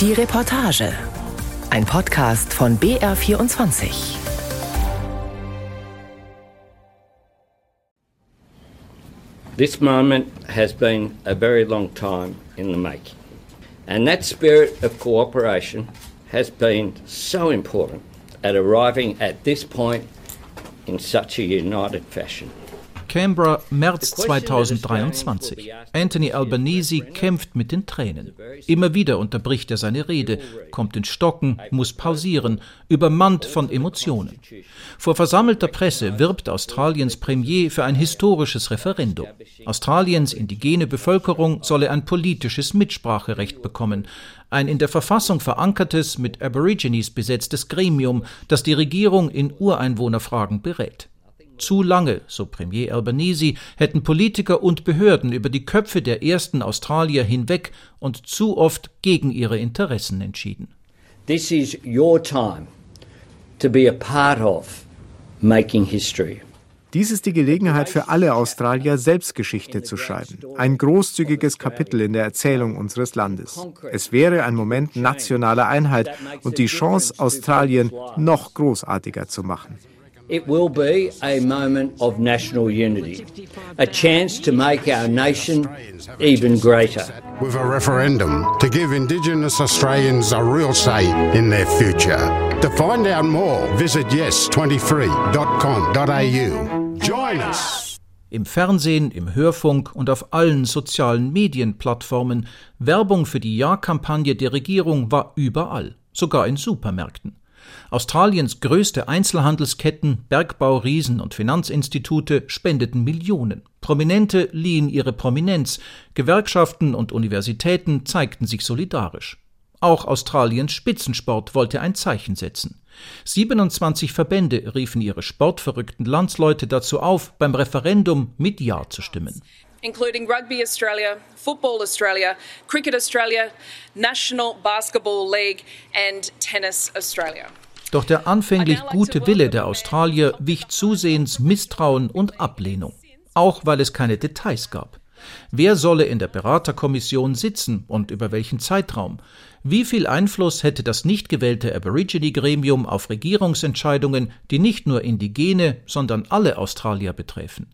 Die Reportage. Ein Podcast von BR24. This moment has been a very long time in the making. And that spirit of cooperation has been so important at arriving at this point in such a united fashion. Canberra, März 2023. Anthony Albanese kämpft mit den Tränen. Immer wieder unterbricht er seine Rede, kommt in Stocken, muss pausieren, übermannt von Emotionen. Vor versammelter Presse wirbt Australiens Premier für ein historisches Referendum. Australiens indigene Bevölkerung solle ein politisches Mitspracherecht bekommen, ein in der Verfassung verankertes, mit Aborigines besetztes Gremium, das die Regierung in Ureinwohnerfragen berät. Zu lange, so Premier Albanese, hätten Politiker und Behörden über die Köpfe der ersten Australier hinweg und zu oft gegen ihre Interessen entschieden. This is your time to be a part of making history. Dies ist die Gelegenheit für alle Australier, selbst Geschichte zu schreiben. Ein großzügiges Kapitel in der Erzählung unseres Landes. Es wäre ein Moment nationaler Einheit und die Chance, Australien noch großartiger zu machen. It will be a moment of national unity, a chance to make our nation even greater. With a referendum to give Indigenous Australians a real say in their future. To find out more, visit yes23.com.au. Join us. Im Fernsehen, im Hörfunk und auf allen sozialen Medienplattformen Werbung für die Ja-Kampagne der Regierung war überall, sogar in Supermärkten. Australiens größte Einzelhandelsketten, Bergbauriesen und Finanzinstitute spendeten Millionen. Prominente liehen ihre Prominenz, Gewerkschaften und Universitäten zeigten sich solidarisch. Auch Australiens Spitzensport wollte ein Zeichen setzen. 27 Verbände riefen ihre sportverrückten Landsleute dazu auf, beim Referendum mit Ja zu stimmen. including Rugby Australia, Football Australia, Cricket Australia, National Basketball League, and Tennis Australia. Doch der anfänglich gute Wille der Australier wich zusehends Misstrauen und Ablehnung, auch weil es keine Details gab. Wer solle in der Beraterkommission sitzen und über welchen Zeitraum? Wie viel Einfluss hätte das nicht gewählte Aborigine-Gremium auf Regierungsentscheidungen, die nicht nur Indigene, sondern alle Australier betreffen?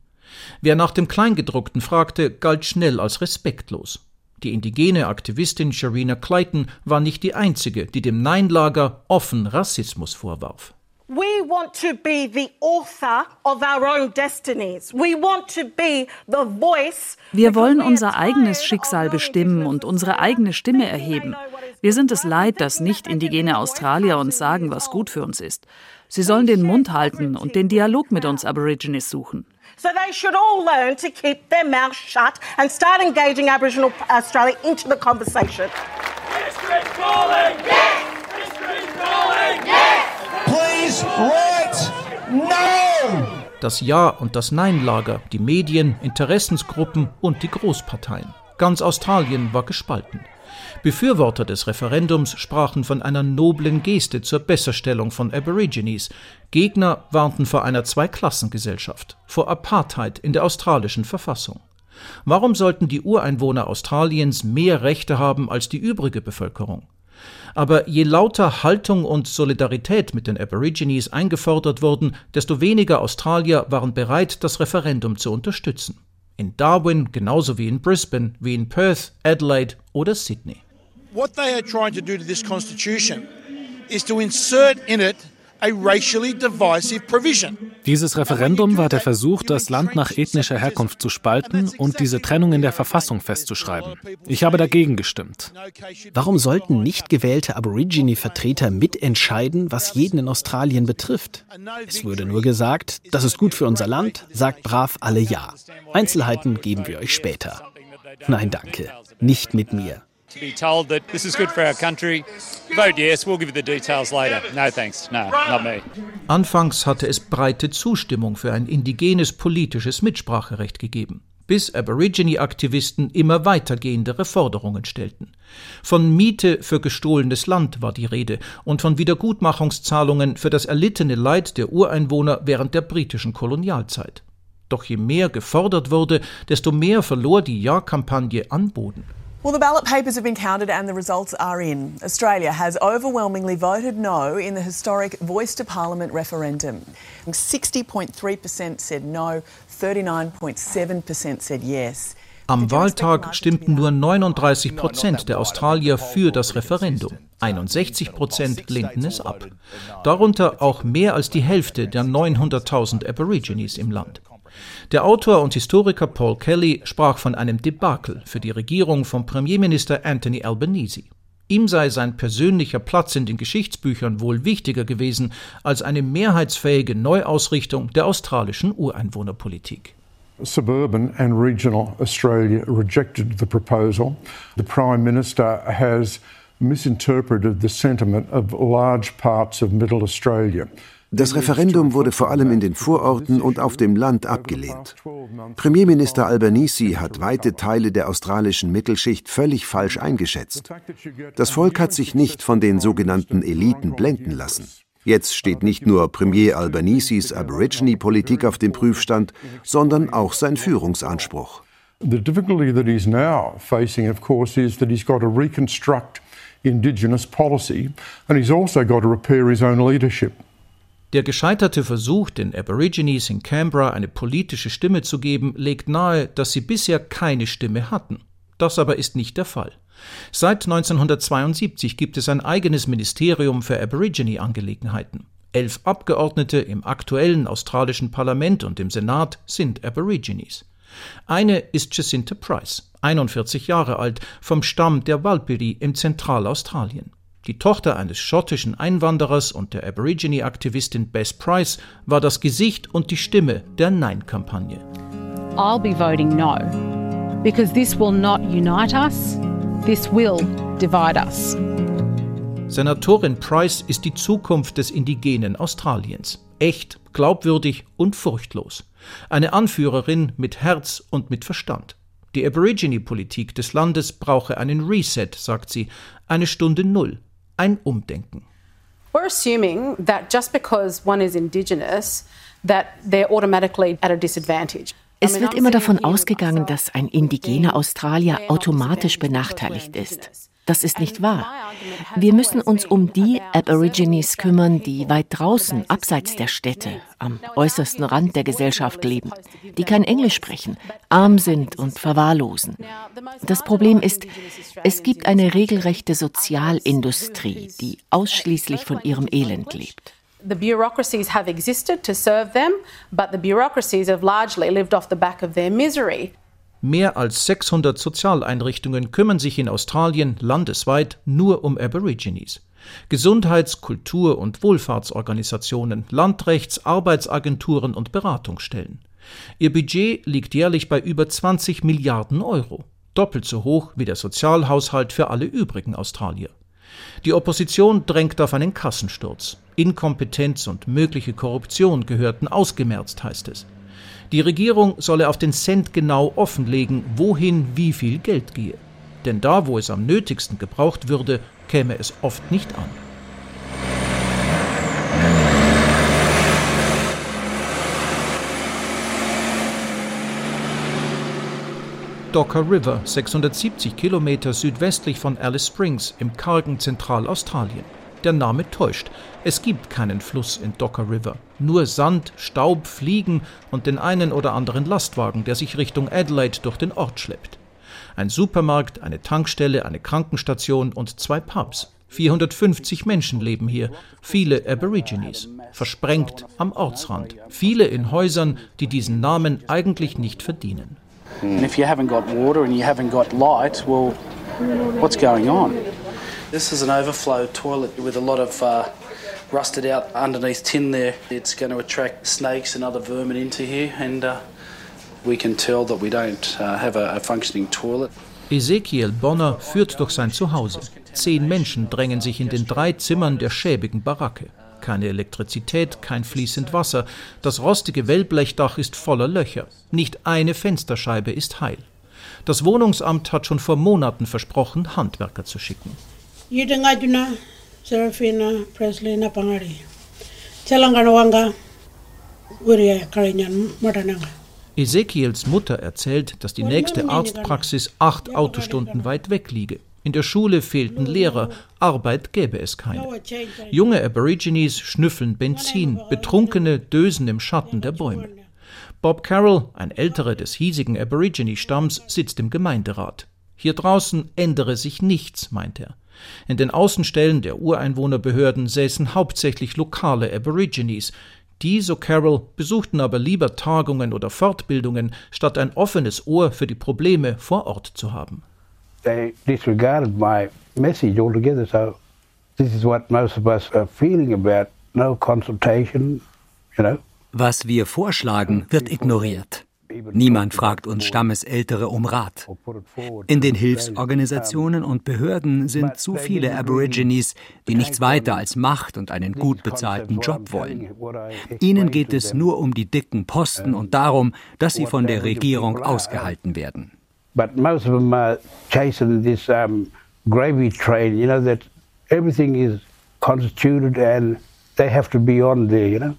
Wer nach dem Kleingedruckten fragte, galt schnell als respektlos. Die indigene Aktivistin Sharina Clayton war nicht die einzige, die dem Nein-Lager offen Rassismus vorwarf. We want to be the author of our own destinies. We want to be the voice. Wir wollen unser eigenes Schicksal bestimmen und unsere eigene Stimme erheben. Wir sind es leid, dass nicht indigene Australier uns sagen, was gut für uns ist. Sie sollen den Mund halten und den Dialog mit uns Aborigines suchen. So they should all learn to keep their mouths shut and start engaging Aboriginal uh, Australia into the conversation. History's calling! Yes! History's calling! Yes! Please write no! Das Ja- und das Nein-Lager, die Medien, Interessensgruppen und die Großparteien. Ganz Australien war gespalten. Befürworter des Referendums sprachen von einer noblen Geste zur Besserstellung von Aborigines. Gegner warnten vor einer Zweiklassengesellschaft, vor Apartheid in der australischen Verfassung. Warum sollten die Ureinwohner Australiens mehr Rechte haben als die übrige Bevölkerung? Aber je lauter Haltung und Solidarität mit den Aborigines eingefordert wurden, desto weniger Australier waren bereit, das Referendum zu unterstützen. In Darwin genauso wie in Brisbane, wie in Perth, Adelaide oder Sydney. What they are trying to do to this constitution is to insert in it a racially divisive provision. Dieses Referendum war der Versuch, das Land nach ethnischer Herkunft zu spalten und diese Trennung in der Verfassung festzuschreiben. Ich habe dagegen gestimmt. Warum sollten nicht gewählte Aborigine-Vertreter mitentscheiden, was jeden in Australien betrifft? Es wurde nur gesagt, das ist gut für unser Land, sagt brav alle Ja. Einzelheiten geben wir euch später. Nein, danke. Nicht mit mir. To be told that this is good for our country. Vote yes, we'll give you the details later. No thanks. No, not me. Anfangs hatte es breite Zustimmung für ein indigenes politisches Mitspracherecht gegeben, bis Aborigine-Aktivisten immer weitergehendere Forderungen stellten. Von Miete für gestohlenes Land war die Rede und von Wiedergutmachungszahlungen für das erlittene Leid der Ureinwohner während der britischen Kolonialzeit. Doch je mehr gefordert wurde, desto mehr verlor die Ja-Kampagne an Boden. Well, the ballot papers have been counted and the results are in. Australia has overwhelmingly voted no in the historic Voice to Parliament referendum. 60.3% said no, 39.7% said yes. Am Wahltag stimmten nur 39 Prozent der Australier für das Referendum. 61 Prozent lehnten es ab. Darunter auch mehr als die Hälfte der 900.000 Aborigines im Land. Der Autor und Historiker Paul Kelly sprach von einem Debakel für die Regierung von Premierminister Anthony Albanese. Ihm sei sein persönlicher Platz in den Geschichtsbüchern wohl wichtiger gewesen als eine mehrheitsfähige Neuausrichtung der australischen Ureinwohnerpolitik. Suburban and regional Australia rejected the proposal. The Prime Minister has misinterpreted the sentiment of large parts of Middle Australia. Das Referendum wurde vor allem in den Vororten und auf dem Land abgelehnt. Premierminister Albanese hat weite Teile der australischen Mittelschicht völlig falsch eingeschätzt. Das Volk hat sich nicht von den sogenannten Eliten blenden lassen. Jetzt steht nicht nur Premier Albaneses Aborigine-Politik auf dem Prüfstand, sondern auch sein Führungsanspruch. The difficulty that he's now facing, of course, is that he's got to reconstruct indigenous policy and he's also got to repair his own leadership. Der gescheiterte Versuch, den Aborigines in Canberra eine politische Stimme zu geben, legt nahe, dass sie bisher keine Stimme hatten. Das aber ist nicht der Fall. Seit 1972 gibt es ein eigenes Ministerium für Aborigine-Angelegenheiten. Elf Abgeordnete im aktuellen australischen Parlament und im Senat sind Aborigines. Eine ist Jacinta Price, 41 Jahre alt, vom Stamm der Walpiri im Zentralaustralien. Die Tochter eines schottischen Einwanderers und der Aborigine-Aktivistin Bess Price war das Gesicht und die Stimme der Nein-Kampagne. I'll be voting no, because this will not unite us, this will divide us. Senatorin Price ist die Zukunft des indigenen Australiens. Echt, glaubwürdig und furchtlos. Eine Anführerin mit Herz und mit Verstand. Die Aborigine-Politik des Landes brauche einen Reset, sagt sie, eine Stunde Null, ein Umdenken. We're assuming that just because one is indigenous, that they're automatically at a disadvantage. Es wird immer davon ausgegangen, dass ein indigener Australier automatisch benachteiligt ist. Das ist nicht wahr. Wir müssen uns um die Aborigines kümmern, die weit draußen, abseits der Städte, am äußersten Rand der Gesellschaft leben, die kein Englisch sprechen, arm sind und verwahrlosen. Das Problem ist, es gibt eine regelrechte Sozialindustrie, die ausschließlich von ihrem Elend lebt. The bureaucracies have existed to serve them, but the bureaucracies have largely lived off the back of their misery. Mehr als 600 Sozialeinrichtungen kümmern sich in Australien landesweit nur um Aborigines. Gesundheits-, Kultur- und Wohlfahrtsorganisationen, Landrechts-, Arbeitsagenturen und Beratungsstellen. Ihr Budget liegt jährlich bei über 20 Milliarden Euro, doppelt so hoch wie der Sozialhaushalt für alle übrigen Australier. Die Opposition drängt auf einen Kassensturz. Inkompetenz und mögliche Korruption gehörten ausgemerzt, heißt es. Die Regierung solle auf den Cent genau offenlegen, wohin wie viel Geld gehe. Denn da, wo es am nötigsten gebraucht würde, käme es oft nicht an. Docker River, 670 Kilometer südwestlich von Alice Springs im kargen Zentralaustralien. Der Name täuscht. Es gibt keinen Fluss in Docker River. Nur Sand, Staub, Fliegen und den einen oder anderen Lastwagen, der sich Richtung Adelaide durch den Ort schleppt. Ein Supermarkt, eine Tankstelle, eine Krankenstation und zwei Pubs. 450 Menschen leben hier, viele Aborigines, versprengt am Ortsrand, viele in Häusern, die diesen Namen eigentlich nicht verdienen. And if you haven't got water and you haven't got light? This is an overflow toilet with a lot of uh, rusted out underneath tin there. It's going to attract snakes and other vermin into here, and uh, we can tell that we don't uh, have a, a functioning toilet. Ezekiel Bonner führt durch sein Zuhause. Zehn Menschen drängen sich in den drei Zimmern der schäbigen Baracke. Keine Elektrizität, kein fließend Wasser. Das rostige Wellblechdach ist voller Löcher. Nicht eine Fensterscheibe ist heil. Das Wohnungsamt hat schon vor Monaten versprochen, Handwerker zu schicken. Yidengajuna Serafina Presley Napangari. Telangana wanga Uria Karinyan Matananga. Ezekiels Mutter erzählt, dass die nächste Arztpraxis acht Autostunden weit weg liege. In der Schule fehlten Lehrer, Arbeit gäbe es keine. Junge Aborigines schnüffeln Benzin, Betrunkene dösen im Schatten der Bäume. Bob Carroll, ein älterer des hiesigen Aborigine-Stamms, sitzt im Gemeinderat. Hier draußen ändere sich nichts, meint er. In den Außenstellen der Ureinwohnerbehörden säßen hauptsächlich lokale Aborigines. Die, so Carroll, besuchten aber lieber Tagungen oder Fortbildungen, statt ein offenes Ohr für die Probleme vor Ort zu haben. They disregarded my message altogether, so this is what most of us are feeling about no consultation, you know. Was wir vorschlagen, wird ignoriert. Niemand fragt uns Stammesältere um Rat. In den Hilfsorganisationen und Behörden sind zu viele Aborigines, die nichts weiter als Macht und einen gut bezahlten Job wollen. Ihnen geht es nur um die dicken Posten und darum, dass sie von der Regierung ausgehalten werden. But most of them are chasing this um, gravy train, you know, that everything is constituted and they have to be on there, you know.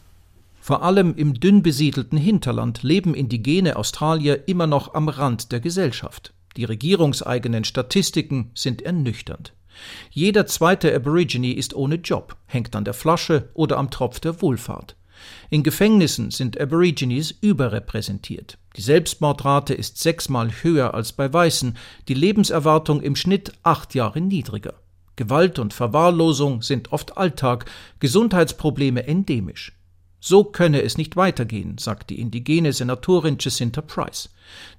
Vor allem im dünn besiedelten Hinterland leben indigene Australier immer noch am Rand der Gesellschaft. Die regierungseigenen Statistiken sind ernüchternd. Jeder zweite Aborigine ist ohne Job, hängt an der Flasche oder am Tropf der Wohlfahrt. In Gefängnissen sind Aborigines überrepräsentiert. Die Selbstmordrate ist sechsmal höher als bei Weißen, die Lebenserwartung im Schnitt acht Jahre niedriger. Gewalt und Verwahrlosung sind oft Alltag, Gesundheitsprobleme endemisch. So könne es nicht weitergehen, sagt die indigene Senatorin Jacinta Price.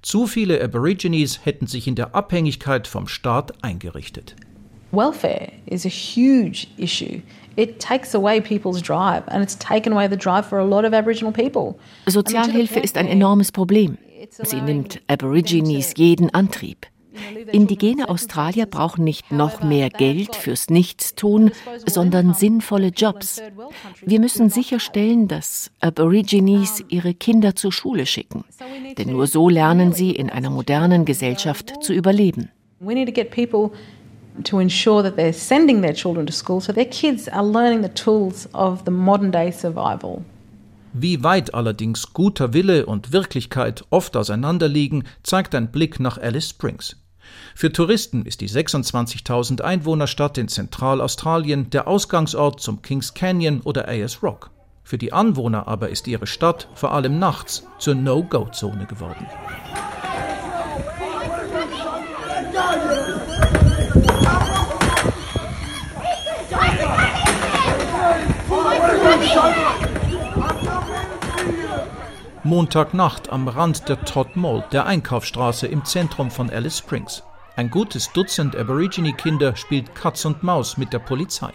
Zu viele Aborigines hätten sich in der Abhängigkeit vom Staat eingerichtet. Welfare is a huge issue. It takes away people's drive and it's taken away the drive for a lot of Aboriginal people. Sozialhilfe ist ein enormes Problem. Sie nimmt Aborigines jeden Antrieb. Indigene Australier brauchen nicht noch mehr Geld fürs Nichtstun, sondern sinnvolle Jobs. Wir müssen sicherstellen, dass Aborigines ihre Kinder zur Schule schicken, denn nur so lernen sie in einer modernen Gesellschaft zu überleben. We need to get people to ensure that they're sending their children to school so their kids are learning the tools of the modern day survival. Wie weit allerdings guter Wille und Wirklichkeit oft auseinanderliegen, zeigt ein Blick nach Alice Springs. Für Touristen ist die 26.000 Einwohnerstadt in Zentralaustralien der Ausgangsort zum Kings Canyon oder Ayers Rock. Für die Anwohner aber ist ihre Stadt vor allem nachts zur No-Go-Zone geworden. Montagnacht am Rand der Todd Mall, der Einkaufsstraße im Zentrum von Alice Springs. Ein gutes Dutzend Aborigine-Kinder spielt Katz und Maus mit der Polizei.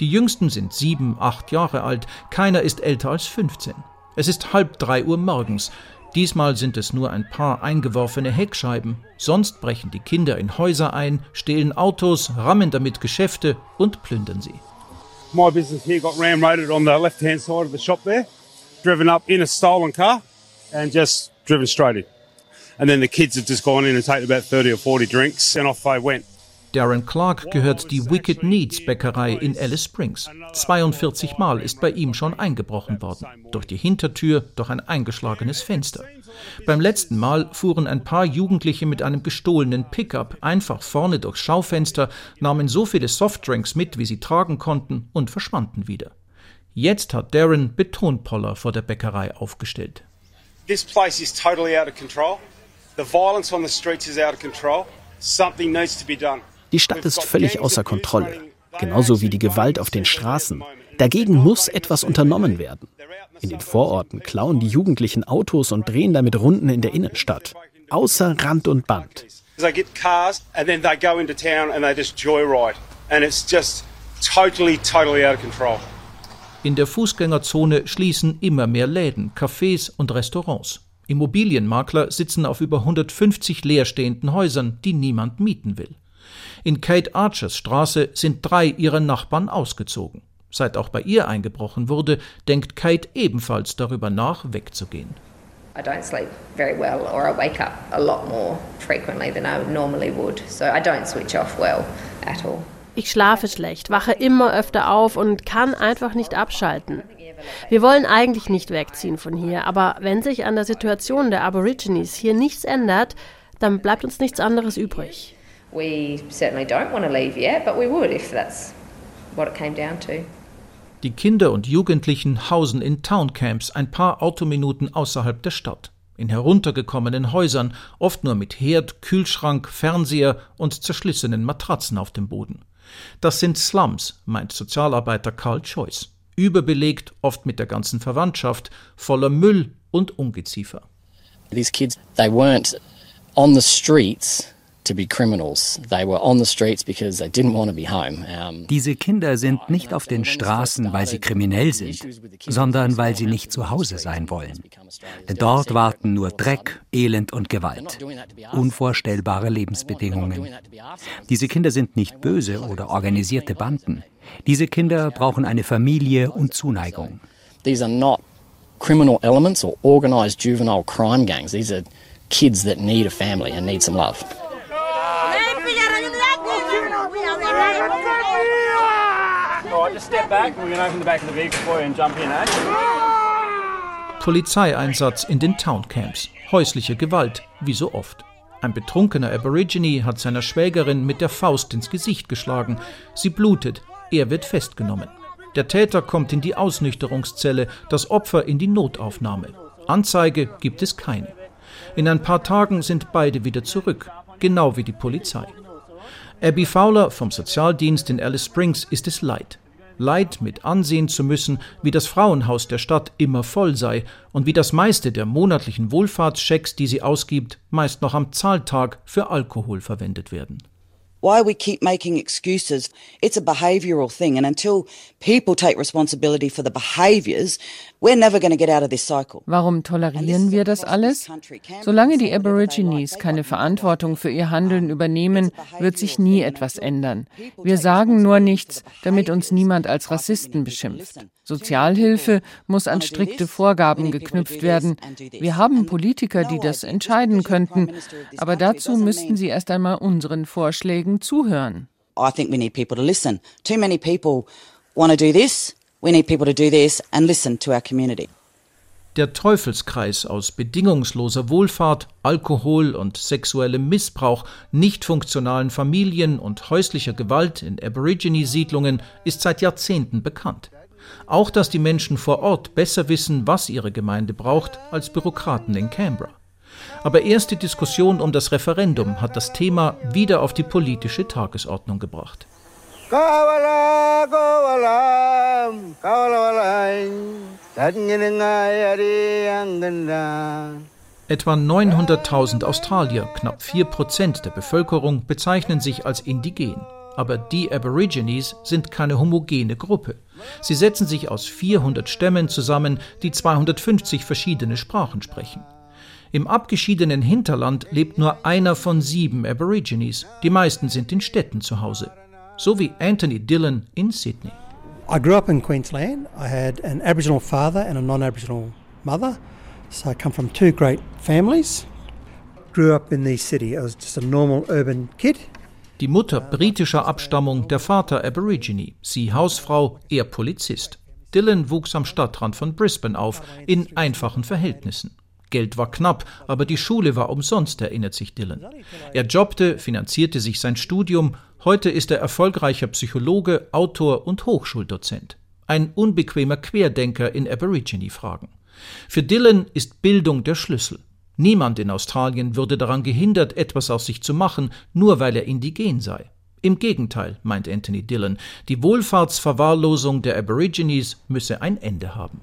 Die jüngsten sind sieben, acht Jahre alt, keiner ist älter als 15. Es ist halb drei Uhr morgens. Diesmal sind es nur ein paar eingeworfene Heckscheiben. Sonst brechen die Kinder in Häuser ein, stehlen Autos, rammen damit Geschäfte und plündern sie. My business here got ramroded on the left-hand side of the shop there. driven up in a stolen car and just driven straight in. And then the kids had just gone in and taken about 30 or 40 drinks and off they went. Darren Clark gehört die Wicked Needs Bäckerei in Alice Springs. 42 Mal ist bei ihm schon eingebrochen worden. Durch die Hintertür, durch ein eingeschlagenes Fenster. Beim letzten Mal fuhren ein paar Jugendliche mit einem gestohlenen Pickup einfach vorne durchs Schaufenster, nahmen so viele Softdrinks mit, wie sie tragen konnten und verschwanden wieder. Jetzt hat Darren Betonpoller vor der Bäckerei aufgestellt. This place is totally out of control. The violence on the streets is out of control. Something needs to be done. Die Stadt ist völlig außer Kontrolle, genauso wie die Gewalt auf den Straßen. Dagegen muss etwas unternommen werden. In den Vororten klauen die Jugendlichen Autos und drehen damit Runden in der Innenstadt. Außer Rand und Band. They get cars and then they go into town and they just joyride. And it's just totally, totally out of control. In der Fußgängerzone schließen immer mehr Läden, Cafés und Restaurants. Immobilienmakler sitzen auf über 150 leerstehenden Häusern, die niemand mieten will. In Kate Archers Straße sind drei ihrer Nachbarn ausgezogen. Seit auch bei ihr eingebrochen wurde, denkt Kate ebenfalls darüber nach, wegzugehen. I don't sleep very well or I wake up a lot more frequently than I normally would. So I don't switch off well at all. Ich schlafe schlecht, wache immer öfter auf und kann einfach nicht abschalten. Wir wollen eigentlich nicht wegziehen von hier, aber wenn sich an der Situation der Aborigines hier nichts ändert, dann bleibt uns nichts anderes übrig. We certainly don't want to leave yet, but we would if that's what it came down to. Die Kinder und Jugendlichen hausen in Towncamps ein paar Autominuten außerhalb der Stadt, in heruntergekommenen Häusern, oft nur mit Herd, Kühlschrank, Fernseher und zerschlissenen Matratzen auf dem Boden. Das sind Slums, meint Sozialarbeiter Carl Choice. Überbelegt, oft mit der ganzen Verwandtschaft, voller Müll und Ungeziefer. These kids, they weren't on the streets diese Kinder sind nicht auf den Straßen, weil sie kriminell sind, sondern weil sie nicht zu Hause sein wollen. Denn dort warten nur Dreck, Elend und Gewalt. Unvorstellbare Lebensbedingungen. Diese Kinder sind nicht böse oder organisierte Banden. Diese Kinder brauchen eine Familie und Zuneigung. These are not criminal elements or organized juvenile crime gangs. These are kids that need a family and need some love. Polizeieinsatz in den Towncamps. Häusliche Gewalt, wie so oft. Ein betrunkener Aborigine hat seiner Schwägerin mit der Faust ins Gesicht geschlagen. Sie blutet, er wird festgenommen. Der Täter kommt in die Ausnüchterungszelle, das Opfer in die Notaufnahme. Anzeige gibt es keine. In ein paar Tagen sind beide wieder zurück, genau wie die Polizei. Abby Fowler vom Sozialdienst in Alice Springs ist es leid. Leid mit ansehen zu müssen, wie das Frauenhaus der Stadt immer voll sei und wie das meiste der monatlichen Wohlfahrtschecks, die sie ausgibt, meist noch am Zahltag für Alkohol verwendet werden. Why we keep making excuses. It's a behavioural thing. And until people take responsibility for the behaviours, we're never going to get out of this cycle. Warum tolerieren wir das alles? Solange die Aborigines keine Verantwortung für ihr Handeln übernehmen, wird sich nie etwas ändern. Wir sagen nur nichts, damit uns niemand als Rassisten beschimpft. Sozialhilfe muss an strikte Vorgaben geknüpft werden. Wir haben Politiker, die das entscheiden könnten, aber dazu müssten sie erst einmal unseren Vorschlägen zuhören. I think we need people to listen. Too many people want to do this. We need people to do this and listen to our community. Der Teufelskreis aus bedingungsloser Wohlfahrt, Alkohol und sexuellem Missbrauch, nicht funktionalen Familien und häuslicher Gewalt in Aborigine-Siedlungen ist seit Jahrzehnten bekannt. Auch dass die Menschen vor Ort besser wissen, was ihre Gemeinde braucht, als Bürokraten in Canberra. Aber erst die Diskussion um das Referendum hat das Thema wieder auf die politische Tagesordnung gebracht. Etwa 900.000 Australier, knapp 4% der Bevölkerung, bezeichnen sich als indigen. Aber die Aborigines sind keine homogene Gruppe. Sie setzen sich aus 400 Stämmen zusammen, die 250 verschiedene Sprachen sprechen. Im abgeschiedenen Hinterland lebt nur einer von sieben Aborigines. Die meisten sind in Städten zu Hause. So wie Anthony Dillon in Sydney. I grew up in Queensland. I had an Aboriginal father and a non-Aboriginal mother. So I come from two great families. Grew up in the city. I was just a normal urban kid. Die Mutter britischer Abstammung, der Vater Aborigine, sie Hausfrau, er Polizist. Dylan wuchs am Stadtrand von Brisbane auf, in einfachen Verhältnissen. Geld war knapp, aber die Schule war umsonst, erinnert sich Dylan. Er jobbte, finanzierte sich sein Studium, heute ist er erfolgreicher Psychologe, Autor und Hochschuldozent. Ein unbequemer Querdenker in Aborigine-Fragen. Für Dylan ist Bildung der Schlüssel. Niemand in Australien würde daran gehindert, etwas aus sich zu machen, nur weil er indigen sei. Im Gegenteil, meint Anthony Dillon, die Wohlfahrtsverwahrlosung der Aborigines müsse ein Ende haben.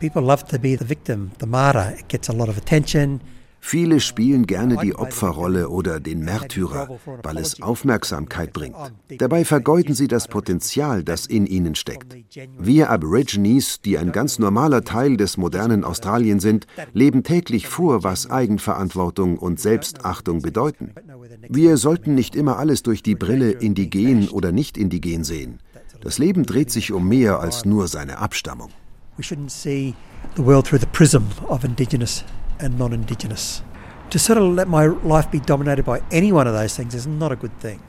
People love to be the victim, the martyr. It gets a lot of attention. Viele spielen gerne die Opferrolle oder den Märtyrer, weil es Aufmerksamkeit bringt. Dabei vergeuden sie das Potenzial, das in ihnen steckt. Wir Aborigines, die ein ganz normaler Teil des modernen Australien sind, leben täglich vor, was Eigenverantwortung und Selbstachtung bedeuten. Wir sollten nicht immer alles durch die Brille indigen oder nicht indigen sehen. Das Leben dreht sich um mehr als nur seine Abstammung. We shouldn't see the world through the prism of indigenous and non Indigenous. To sort of let my life be dominated by any one of those things is not a good thing.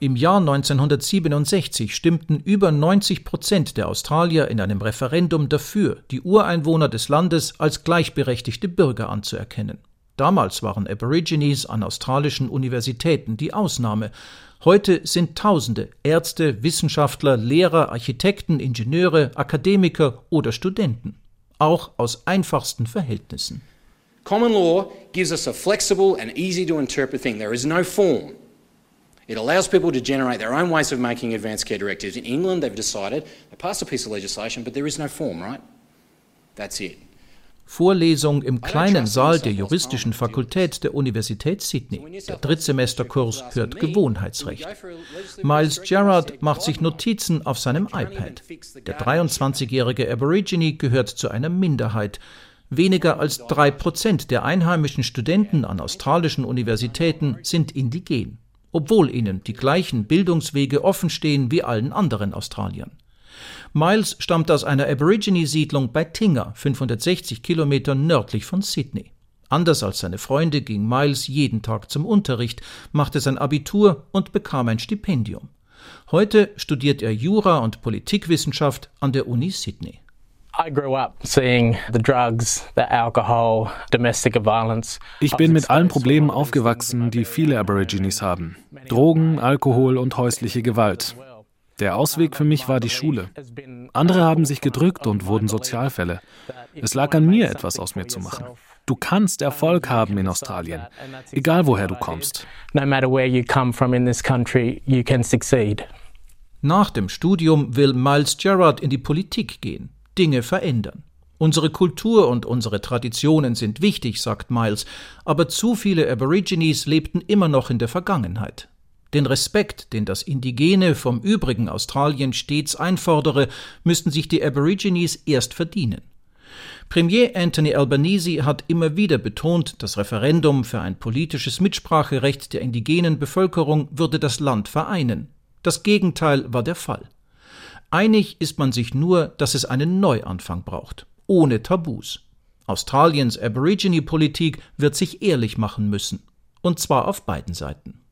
Im Jahr 1967 stimmten über 90 Prozent der Australier in einem Referendum dafür, die Ureinwohner des Landes als gleichberechtigte Bürger anzuerkennen. Damals waren Aborigines an australischen Universitäten die Ausnahme. Heute sind Tausende Ärzte, Wissenschaftler, Lehrer, Architekten, Ingenieure, Akademiker oder Studenten, auch aus einfachsten Verhältnissen. Common law gives us a flexible and easy to interpret thing. There is no form. It allows people to generate their own ways of making advanced care directives. In England, they've decided, they passed a piece of legislation, but there is no form, right? That's it. Vorlesung im kleinen Saal der juristischen Fakultät der Universität Sydney. Der Drittsemesterkurs hört Gewohnheitsrecht. Miles Gerard macht sich Notizen auf seinem iPad. Der 23-jährige Aborigine gehört zu einer Minderheit. Weniger als drei Prozent der einheimischen Studenten an australischen Universitäten sind indigen, obwohl ihnen die gleichen Bildungswege offenstehen wie allen anderen Australiern. Miles stammt aus einer Aborigine-Siedlung bei Tinga, 560 Kilometer nördlich von Sydney. Anders als seine Freunde ging Miles jeden Tag zum Unterricht, machte sein Abitur und bekam ein Stipendium. Heute studiert er Jura und Politikwissenschaft an der Uni Sydney. Ich bin mit allen Problemen aufgewachsen, die viele Aborigines haben. Drogen, Alkohol und häusliche Gewalt. Der Ausweg für mich war die Schule. Andere haben sich gedrückt und wurden Sozialfälle. Es lag an mir, etwas aus mir zu machen. Du kannst Erfolg haben in Australien, egal woher du kommst. Nach dem Studium will Miles Gerard in die Politik gehen, Dinge verändern. Unsere Kultur und unsere Traditionen sind wichtig, sagt Miles, aber zu viele Aborigines lebten immer noch in der Vergangenheit. Den Respekt, den das Indigene vom übrigen Australien stets einfordere, müssten sich die Aborigines erst verdienen. Premier Anthony Albanese hat immer wieder betont, das Referendum für ein politisches Mitspracherecht der indigenen Bevölkerung würde das Land vereinen. Das Gegenteil war der Fall. Einig ist man sich nur, dass es einen Neuanfang braucht, ohne Tabus. Australiens Aborigine-Politik wird sich ehrlich machen müssen, und zwar auf beiden Seiten.